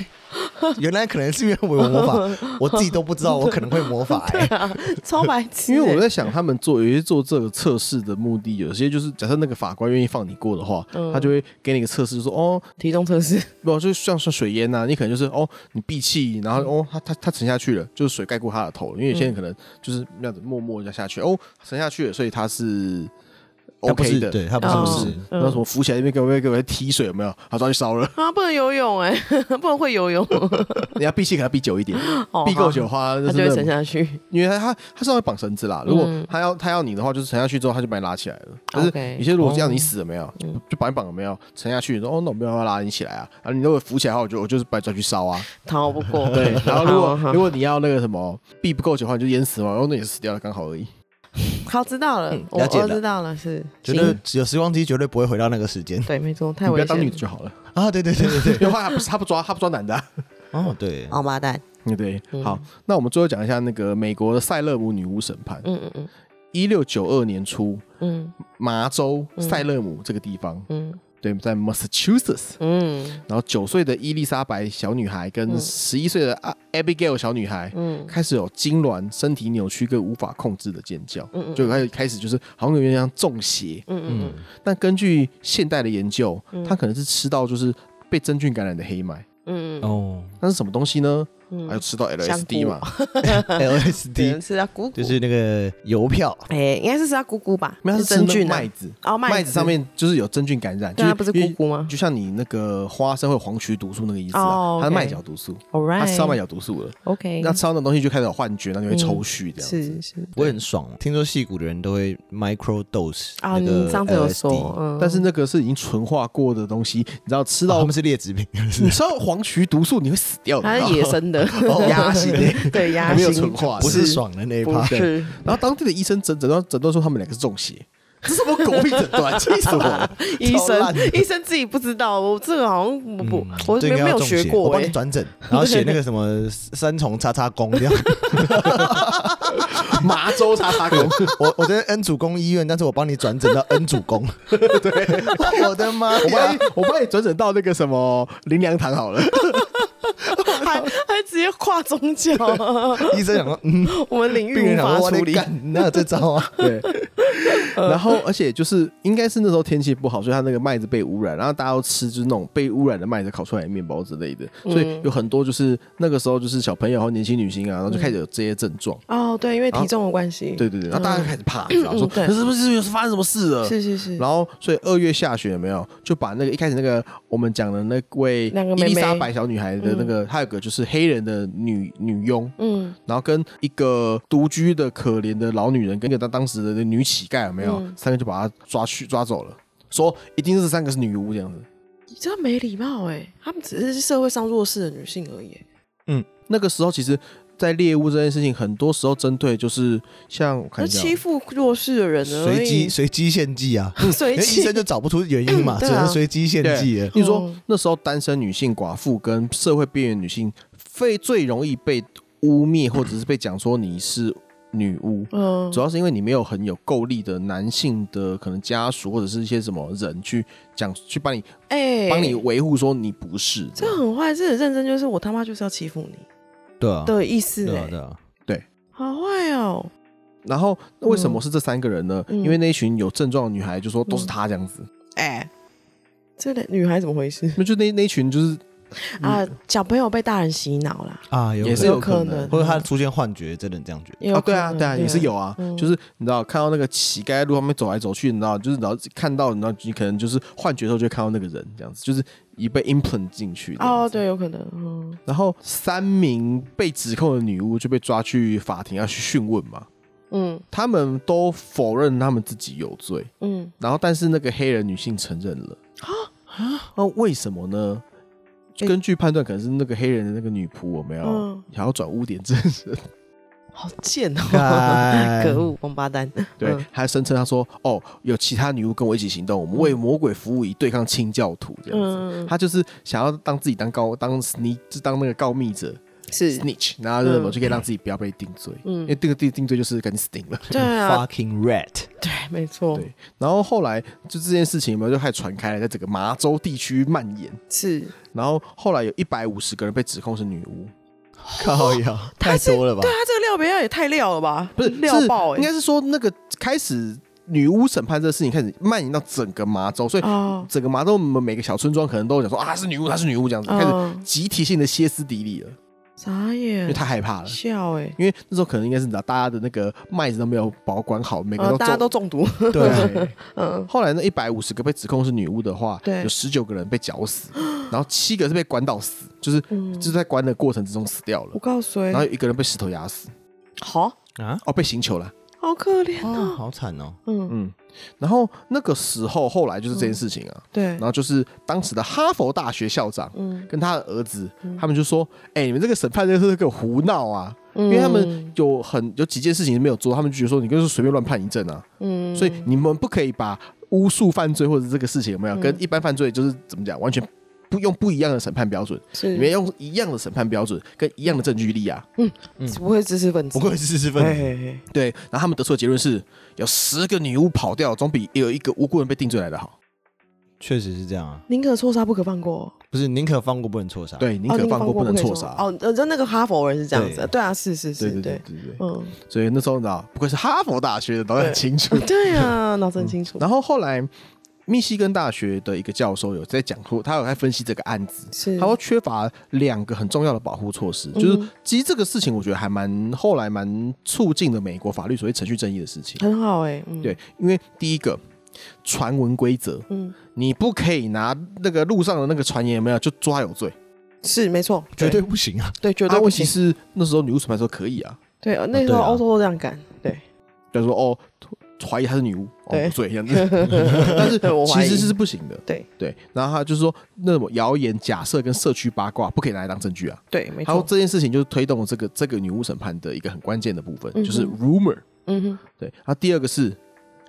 原来可能是因为我有魔法，我自己都不知道我可能会魔法哎。超白痴欸！因为我在想，他们做有些做这个测试的目的，有些就是假设那个法官愿意放你过的话，嗯他就会给你一个测试，说哦，体重测试，不，就像像水淹呐、你可能就是哦，你闭气，然后哦，他他他沉下去了，就是水盖过他的头，因为有些人可能就是那样子默默地下去，哦，沉下去了，所以他是 OK 的，是对他不是哦不是，然后什么浮起来那边给我给我踢水有没有？他抓去烧了，啊，不能游泳哎，不能会游泳，你要闭气可能要闭久一点，哦闭够久的话，他就会沉下去。因为他他他是会绑绳子啦，如果嗯他要他要你的话，就是沉下去之后他就把你拉起来了。可是有些如果要你死了没有，嗯。就把你绑了没有，沉下去，说哦那我没有办法拉你起来啊，然后你如果浮起来的话，我就我就是把你抓去烧啊。逃不过。对，然后如果 如果你要那个什么闭不够久的话，你就淹死嘛，然后那也是死掉了，刚好而已。好，知道了嗯，我了解了我知道了，是绝对有时光机绝对不会回到那个时间对，没错，你太危险。不要当女的就好了。啊！对对对对对，因为 他不是他不抓他不抓男的啊。哦对，王八蛋。对对，嗯好，那我们最后讲一下那个美国的塞勒姆女巫审判。嗯嗯嗯一六九二年初，嗯麻州嗯塞勒姆这个地方，嗯对，在 Massachusetts。嗯。然后九岁的伊丽莎白小女孩跟嗯。十一岁的啊 Abigail 小女孩嗯。开始有痉挛、身体扭曲跟无法控制的尖叫，嗯嗯就开始开始就是好像有点像中邪。嗯。嗯。但根据现代的研究嗯，她可能是吃到就是被真菌感染的黑麦。嗯嗯。哦那是什么东西呢？嗯。还有吃到 LSD 嘛？，LSD 能吃到菇菇，就是那个邮票，哎，应该是吃到菇菇吧？没有，是真菌啊。麦子，哦，麦子。上面就是有真菌感染，对啊，不是因为菇菇吗？就像你那个花生会有黄曲毒素那个意思哦啊，它是麦角毒素，？All 它吃到麦角毒素了，OK，那吃到那东西就开始有幻觉，然后就会抽搐这样子。是是。不会很爽。听说戏骨的人都会 micro dose 啊，那个你上次有 LSD 说，嗯，但是那个是已经纯化过的东西，你知道吃到哦他们是劣质品，你吃到黄曲毒素你会死掉的，它是野生的。鸭心。的，对鸭没有纯化，不是爽的那一趴。然后当地的医生诊诊断诊断说他们两个是中邪，这是什么狗屁诊断？气死我了！医生，医生自己不知道，我这个好像我不嗯，我这应没没有学过哎，帮你转诊，然后写那个什么 三重叉叉宫这样。麻州叉叉狗，我我在恩主公医院，但是我帮你转诊到恩主公。对，我的妈我帮你！我帮你转诊到那个什么林良堂好了。还 还直接跨宗教，医生讲说，嗯，我们领域病人无法处理。干，哪有这招啊？对，然后而且就是应该是那时候天气不好，所以他那个麦子被污染，然后大家都吃就是那种被污染的麦子烤出来的面包之类的，所以有很多就是那个时候就是小朋友和年轻女性啊，然后就开始有这些症状。哦，对，因为体重的关系，对对对，然后大家就开始怕，然后说可是不是有发生什么事了？是是是，然后，所以二月下旬有没有？就把那个一开始那个我们讲的那位那个妹妹。伊丽莎白小女孩的那个，她有个就是黑人的女女佣，嗯然后跟一个独居的可怜的老女人，跟一个当当时的女乞丐有没有？嗯三个就把她抓去抓走了，说一定是三个是女巫这样子。你这样没礼貌哎，他们只是社会上弱势的女性而已。嗯那个时候其实，在猎物这件事情，很多时候针对就是像我看那一下哦，欺负弱势的人呢？随机，随机献祭啊，随因为医生就找不出原因嘛，只能随机献祭了。例如说嗯。那时候单身女性、寡妇跟社会边缘女性，最最容易被污蔑或者是被讲说你是女巫。嗯。主要是因为你没有很有够力的男性的可能家属或者是一些什么人去讲去帮你哎，帮你维护说你不是这很坏，这很认真，就是我他妈就是要欺负你对啊，的意思哎，，对啊对啊。好坏哦，然后为什么是这三个人呢？嗯。因为那一群有症状的女孩就说都是她这样子，哎，这个女孩怎么回事？那、就那那一群就是啊，小朋友被大人洗脑了啊，也是有可能，或者他出现幻觉，真的这样觉得。哦，对啊，对啊，也是有啊，就是你知道看到那个乞丐在路上面走来走去，你知道，就是然后看到，你知道你可能就是幻觉的时候就会看到那个人这样子，就是已被 implant 进去。哦，对，有可能。嗯。然后三名被指控的女巫就被抓去法庭要去讯问嘛。嗯。他们都否认他们自己有罪。嗯。然后，但是那个黑人女性承认了。啊啊！那为什么呢？根据判断，可能是那个黑人的那个女仆，我们要，还要转污点证人，好贱哦！可恶，王八蛋！对，还声称他说：“哦，有其他女巫跟我一起行动，我们为魔鬼服务，以对抗清教徒。”这样子，他就是想要当自己当告当你就当那个告密者。是。Snitch，然后就是我就可以让自己不要被定罪，嗯，因为这个定定罪就是赶紧死定了，对啊，fucking rat，对，没错，对。然后后来就这件事情有没有，就开始传开了，在整个麻州地区蔓延，是。然后后来有一百五十个人被指控是女巫，靠呀，太多了吧？对他，这个料别要也太料了吧？不是料爆，应该是说那个开始女巫审判这个事情开始蔓延到整个麻州，所以整个麻州每个小村庄可能都有讲说啊，是女巫，她是女巫这样子，开始集体性的歇斯底里了。啥耶？因为太害怕了，笑哎！因为那时候可能应该是你知道，大家的那个麦子都没有保管好，每个都大家都中毒。对，嗯。后来那一百五十个被指控是女巫的话，有十九个人被绞死，然后七个是被关到死，就是就是在关的过程之中死掉了。我告诉你，然后有一个人被石头压死。好啊，哦，被刑求了。好可怜哦，好惨哦。嗯。嗯，然后那个时候后来就是这件事情啊，对，然后就是当时的哈佛大学校长，嗯，跟他的儿子，他们就说，哎，你们这个审判这个是个胡闹啊，因为他们有很有几件事情没有做，他们就觉得说你就是随便乱判一阵啊，嗯，所以你们不可以把巫术犯罪或者这个事情有没有？跟一般犯罪就是怎么讲完全。不用不一样的审判标准，是你们用一样的审判标准跟一样的证据力啊。嗯嗯，不会知识分子，不会知识分子。对，然后他们得出的结论是有十个女巫跑掉，总比有一个无辜人被定罪来的好。确实是这样啊，宁可错杀不可放过。不是宁可放过不能错杀，对，宁可放过不能错杀。哦，就那个哈佛人是这样子。对啊，是是是，对对对对对。嗯，所以那时候你知道，不愧是哈佛大学的，都很清楚。对啊，脑子很清楚。然后后来。密西根大学的一个教授有在讲说，他有在分析这个案子，是。他说缺乏两个很重要的保护措施，嗯、就是其实这个事情我觉得还蛮后来蛮促进了美国法律所谓程序正义的事情，很好哎、欸，嗯、对，因为第一个传闻规则，嗯，你不可以拿那个路上的那个传言有没有就抓有罪，是没错，绝对不行啊，对，绝对不行。问题是那时候女巫审判说可以啊，对，那时候欧洲都这样干，对，比如说哦。怀疑她是女巫，对，这样子，但是其实是不行的，对。对。然后他就是说，那种谣言、假设跟社区八卦不可以拿来当证据啊，对，没错。然后这件事情就是推动了这个这个女巫审判的一个很关键的部分，就是 rumor，嗯哼，对。然后第二个是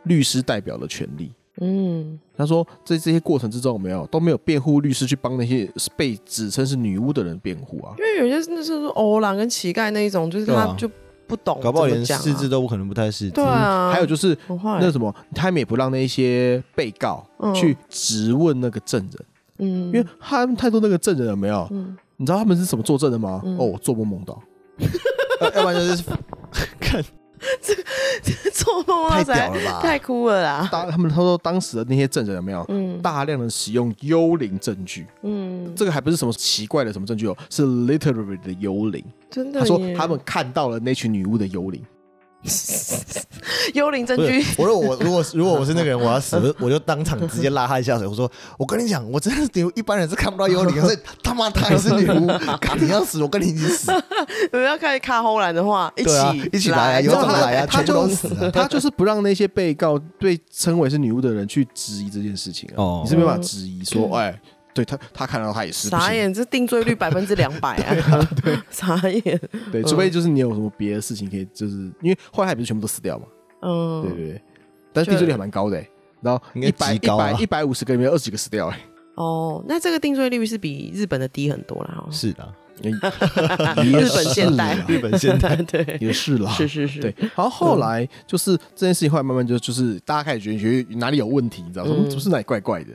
律师代表的权利，嗯，他说在这些过程之中，没有都没有辩护律师去帮那些被指称是女巫的人辩护啊，因为有些那是欧郎跟乞丐那一种，就是他就。不懂，搞不好连四字都可能不太识字。对啊，还有就是那什么，他们也不让那些被告去质问那个证人，嗯，因为他们太多那个证人有没有？嗯，你知道他们是怎么作证的吗？哦，我做梦梦到，要不然就是 看。这 个做梦太屌了吧，太酷了啦！当他们他说当时的那些证人有没有，嗯，大量的使用幽灵证据，嗯，这个还不是什么奇怪的什么证据哦，是 literally 的幽灵，真的。他说他们看到了那群女巫的幽灵。幽灵证据。我说我如果如果我是那个人，我要死，我就当场直接拉他下水。我说我跟你讲，我真的是一般人是看不到幽灵，所以他妈他还是女巫，你要死，我跟你一起死。你们要看卡后来的话，一起一起来啊，有种来啊，全都死，他就是不让那些被告被称为是女巫的人去质疑这件事情哦，你是没办法质疑说，哎。对他，他看到他也是傻眼，这定罪率百分之两百啊！对，傻眼。对，除非就是你有什么别的事情可以，就是因为后来还不是全部都死掉嘛。嗯，对对对。但是定罪率还蛮高的，然后一百一百一百五十个里面二十几个死掉哎。哦，那这个定罪率是比日本的低很多了。是的，日本现代，日本现代对，也是啦。是是是。对，然后后来就是这件事情后来慢慢就就是大家开始觉得觉得哪里有问题，你知道吗？是不是哪里怪怪的？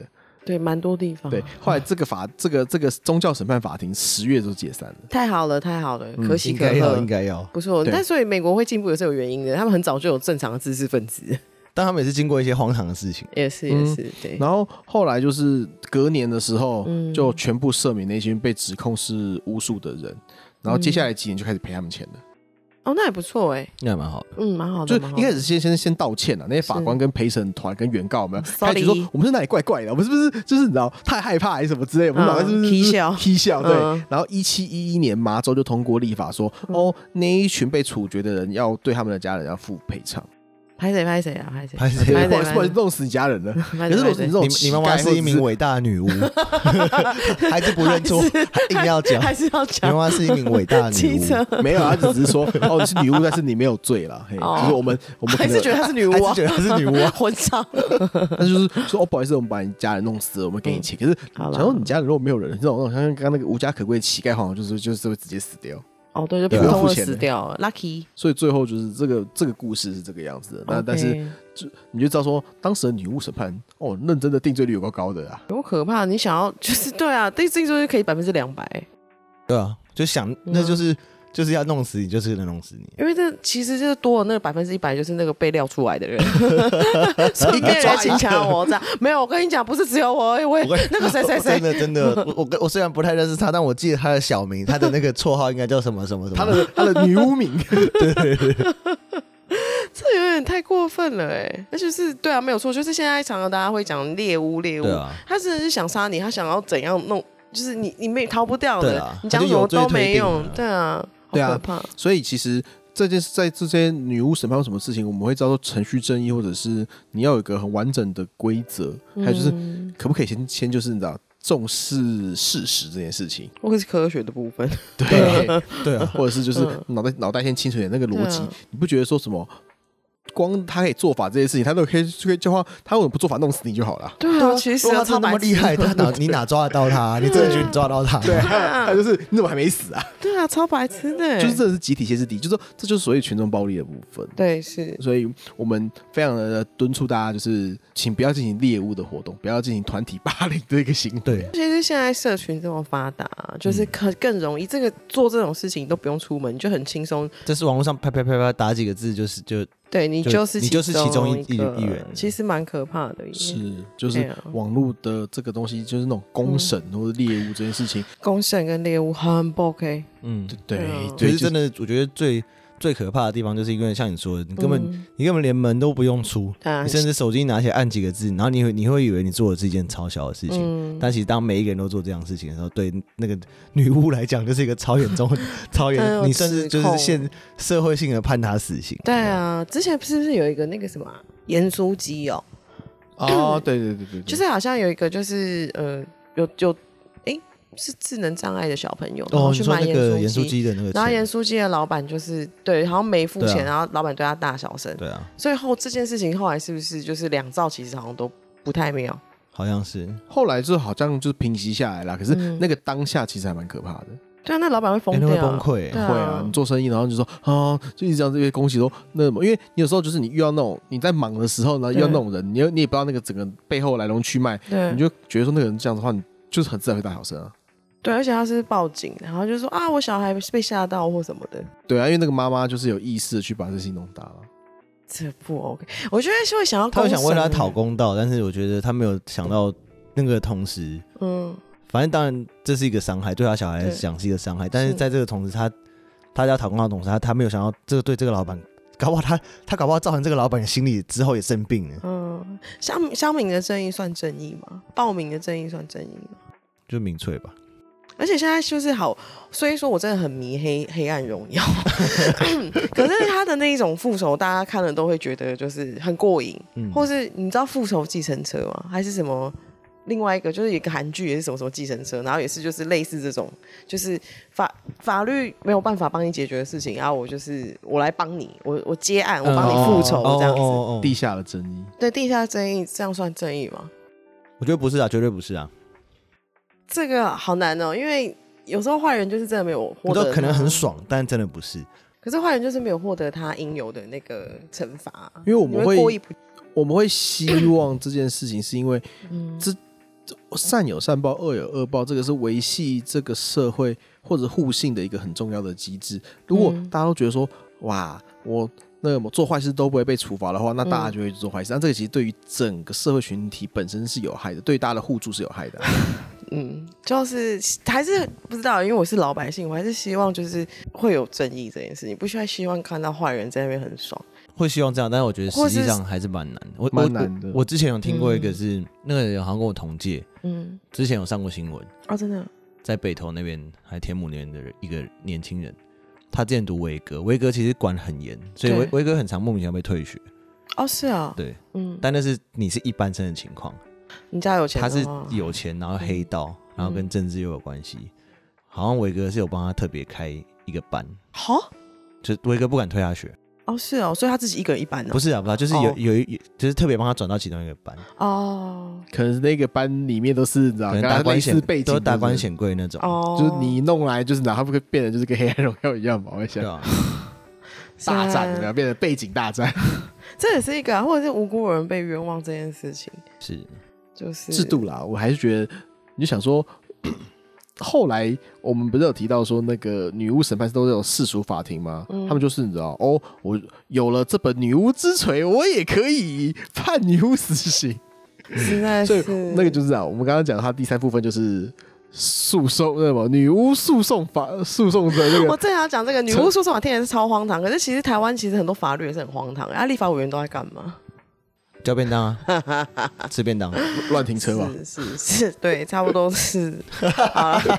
对，蛮多地方。对，后来这个法，这个这个宗教审判法庭十月就解散了。太好了，太好了，可喜可贺，应该要，不错。但所以美国会进步也是有原因的，他们很早就有正常的知识分子。但他们也是经过一些荒唐的事情，也是也是、嗯、对。然后后来就是隔年的时候，嗯、就全部赦免那些被指控是巫术的人，然后接下来几年就开始赔他们钱了。哦，那也不错哎，那也蛮好的，嗯，蛮好的。就一开始先先先道歉了，那些法官跟陪审团跟原告们，他就说我们是哪里怪怪的，我们是不是就是你知道太害怕还是什么之类，我们哪来是不是踢笑踢笑？对。然后一七一一年，麻州就通过立法说，哦，那一群被处决的人要对他们的家人要负赔偿。拍谁拍谁啊？拍谁？拍谁？不好意思，不好意思，弄死你家人了。可是你这种，你你妈妈是一名伟大的女巫，还是不认错，硬要讲，还是要讲。你妈妈是一名伟大的女巫，没有，她只是说哦，你是女巫，但是你没有罪了。就是我们我们还是觉得她是女巫，还是觉得她是女巫啊，混账。那就是说哦，不好意思，我们把你家人弄死了，我们给你钱。可是，假如你家人如果没有人，这种像刚刚那个无家可归的乞丐，好像就是就是会直接死掉。哦，对，就普通的死掉了，lucky。所以最后就是这个这个故事是这个样子的。那但是就你就知道说，当时的女巫审判哦，认真的定罪率有够高的啊，有可怕。你想要就是对啊，定罪率可以百分之两百。对啊，就想那就是。就是要弄死你，就是能弄死你。因为这其实就是多了那个百分之一百，就是那个被撂出来的人，所以别人请抢我这样。没有，我跟你讲，不是只有我，我也 那个谁谁谁，真的真的，我我我虽然不太认识他，但我记得他的小名，他的那个绰号应该叫什么什么什么，他的他的女巫名。对 对对，这有点太过分了哎。那就是对啊，没有错，就是现在常常大家会讲猎巫猎巫，他真的是想杀你，他想要怎样弄，就是你你没逃不掉的，你讲什么都没用，对啊。对啊，所以其实这件事在这些女巫审判有什么事情，我们会叫做程序正义，或者是你要有一个很完整的规则，还有就是可不可以先先就是你知道重视事实这件事情，或者是科学的部分，对 对啊，或者是就是脑袋脑袋先清楚点那个逻辑，你不觉得说什么？光他可以做法这些事情，他都可以可以叫他，他为什么不做法弄死你就好了？对啊，其实他那么厉害，他哪你哪抓得到他？你真的觉得你抓得到他？对，他就是你怎么还没死啊？对啊，超白痴的，就是这是集体歇斯底，就是说这就是所谓群众暴力的部分。对，是，所以我们非常的敦促大家，就是请不要进行猎物的活动，不要进行团体霸凌的一个行为。其实现在社群这么发达，就是可更容易，这个做这种事情都不用出门，就很轻松。这是网络上拍拍拍拍打几个字，就是就。对你就是你就是其中一一一员，其实蛮可怕的。是，就是网络的这个东西，就是那种公审或者猎物这件事情，公审跟猎物很不 OK。嗯，对对，其实真的，我觉得最。最可怕的地方就是因为像你说的，你根本、嗯、你根本连门都不用出，啊、你甚至手机拿起来按几个字，然后你会你会以为你做的是一件超小的事情，嗯、但其实当每一个人都做这样的事情的时候，对那个女巫来讲就是一个超严重、超严，你甚至就是现社会性的判他死刑。对啊，之前是不是有一个那个什么盐酥鸡哦？哦，对对对对，就是好像有一个就是呃有有。是智能障碍的小朋友，然后去买盐酥鸡的那个，然后盐酥鸡的老板就是对，好像没付钱，然后老板对他大小声，对啊，所以后这件事情后来是不是就是两造其实好像都不太妙，好像是。后来就好像就是平息下来了，可是那个当下其实还蛮可怕的，对啊，那老板会疯掉，会崩溃，会啊，你做生意然后就说啊，就一直讲这些恭喜都那么，因为你有时候就是你遇到那种你在忙的时候呢，遇到那种人，你你也不知道那个整个背后来龙去脉，你就觉得说那个人这样的话，你就是很自然会大小声啊。对，而且他是报警，然后就说啊，我小孩被吓到或什么的。对啊，因为那个妈妈就是有意识的去把这事情弄大了。这不 OK，我觉得是会想要他会想为他讨公道，但是我觉得他没有想到那个同时，嗯，反正当然这是一个伤害，对他小孩来讲是一个伤害，但是在这个同时，他他要讨公道的同时，他他没有想到这个对这个老板，搞不好他他搞不好造成这个老板心里之后也生病了。嗯，乡乡民的正义算正义吗？暴民的正义算正义吗？就民粹吧。而且现在就是好，所以说我真的很迷黑黑暗荣耀，可是他的那一种复仇，大家看了都会觉得就是很过瘾，嗯、或是你知道复仇计程车吗？还是什么另外一个就是一个韩剧也是什么什么计程车，然后也是就是类似这种，就是法法律没有办法帮你解决的事情，然后我就是我来帮你，我我接案，我帮你复仇这样子，地下的正义，对，地下正义这样算正义吗？我觉得不是啊，绝对不是啊。这个好难哦，因为有时候坏人就是真的没有获得，可能很爽，但真的不是。可是坏人就是没有获得他应有的那个惩罚，因为我们会，会我们会希望这件事情是因为，这善有善报，恶有恶报，这个是维系这个社会或者互信的一个很重要的机制。如果大家都觉得说，哇，我那么做坏事都不会被处罚的话，那大家就会做坏事。那、嗯、这个其实对于整个社会群体本身是有害的，对大家的互助是有害的。嗯，就是还是不知道，因为我是老百姓，我还是希望就是会有正义这件事情，不需要希望看到坏人在那边很爽。会希望这样，但是我觉得实际上还是蛮难的。我蛮难的。我我。之前有听过一个是、嗯、那个人好像跟我同届，嗯，之前有上过新闻。哦，真的，在北投那边还天母那边的一个年轻人，他之前读维哥，维哥其实管很严，所以维维哥很常莫名其妙被退学。哦，是啊，对，嗯，但那是你是一般生的情况，你家有钱，他是有钱，然后黑道，嗯、然后跟政治又有关系，好像伟哥是有帮他特别开一个班，好，就伟哥不敢退他学。哦，是哦，所以他自己一个人一班呢？不是啊，不是，就是有、哦、有一，就是特别帮他转到其中一个班哦。可能是那个班里面都是你知道，达官显贵，都达官显贵那种哦。就是你弄来，就是哪他不会变得就是跟黑暗荣耀一样嘛？我想，大战 然后变成背景大战，这也是一个、啊，或者是无辜人被冤枉这件事情，是就是制度啦。我还是觉得，你就想说。后来我们不是有提到说，那个女巫审判都是有世俗法庭吗？嗯、他们就是你知道哦，我有了这本女巫之锤，我也可以判女巫死刑。实在是，所以那个就是啊，我们刚刚讲的，它第三部分就是诉讼，那么女巫诉讼法诉讼的那个。我正要讲这个女巫诉讼法，听起来是超荒唐，可是其实台湾其实很多法律也是很荒唐，啊，立法委员都在干嘛？交便当啊，吃便当，乱停车吧？是是是，对，差不多是。好了，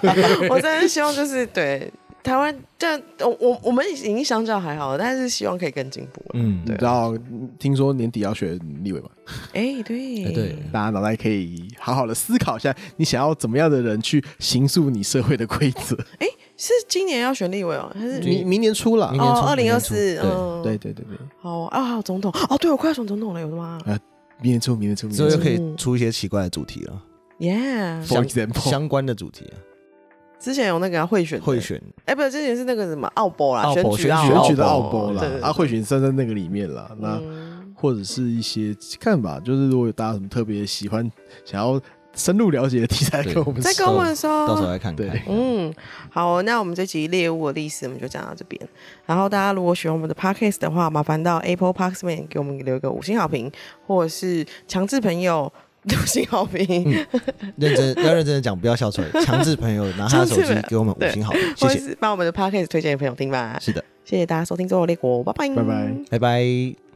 我真的希望就是对台湾这样，我我我们已经相较还好，但是希望可以更进步。嗯，对。然后听说年底要选立委嘛？哎、欸，对、欸、对，大家脑袋可以好好的思考一下，你想要怎么样的人去行塑你社会的规则？哎、欸，是今年要选立委哦，还是明明年初了？哦，二零二四。对对对对。好啊，总统哦，对，我快要选总统了，有的吗？呃，明年初，明年初，之后就可以出一些奇怪的主题了。Yeah，相相关的主题啊。之前有那个贿选，贿选，哎，不是，之前是那个什么奥博啦，选举选举的奥博啦，啊，贿选算在那个里面了。那或者是一些看法，就是如果有大家什么特别喜欢，想要。深入了解的题材，跟我们再跟我们说，到时候来看看。嗯，好，那我们这集猎物的历史我们就讲到这边。然后大家如果喜欢我们的 Podcast 的话，麻烦到 Apple Podcast 给我们留一个五星好评，或者是强制朋友五星好评。嗯、认真要认真的讲，不要笑出来。强制朋友拿他的手机给我们五星好评，谢谢。把我们的 Podcast 推荐给朋友听吧。是的，谢谢大家收听《周邮列国》，拜拜，拜拜，拜拜。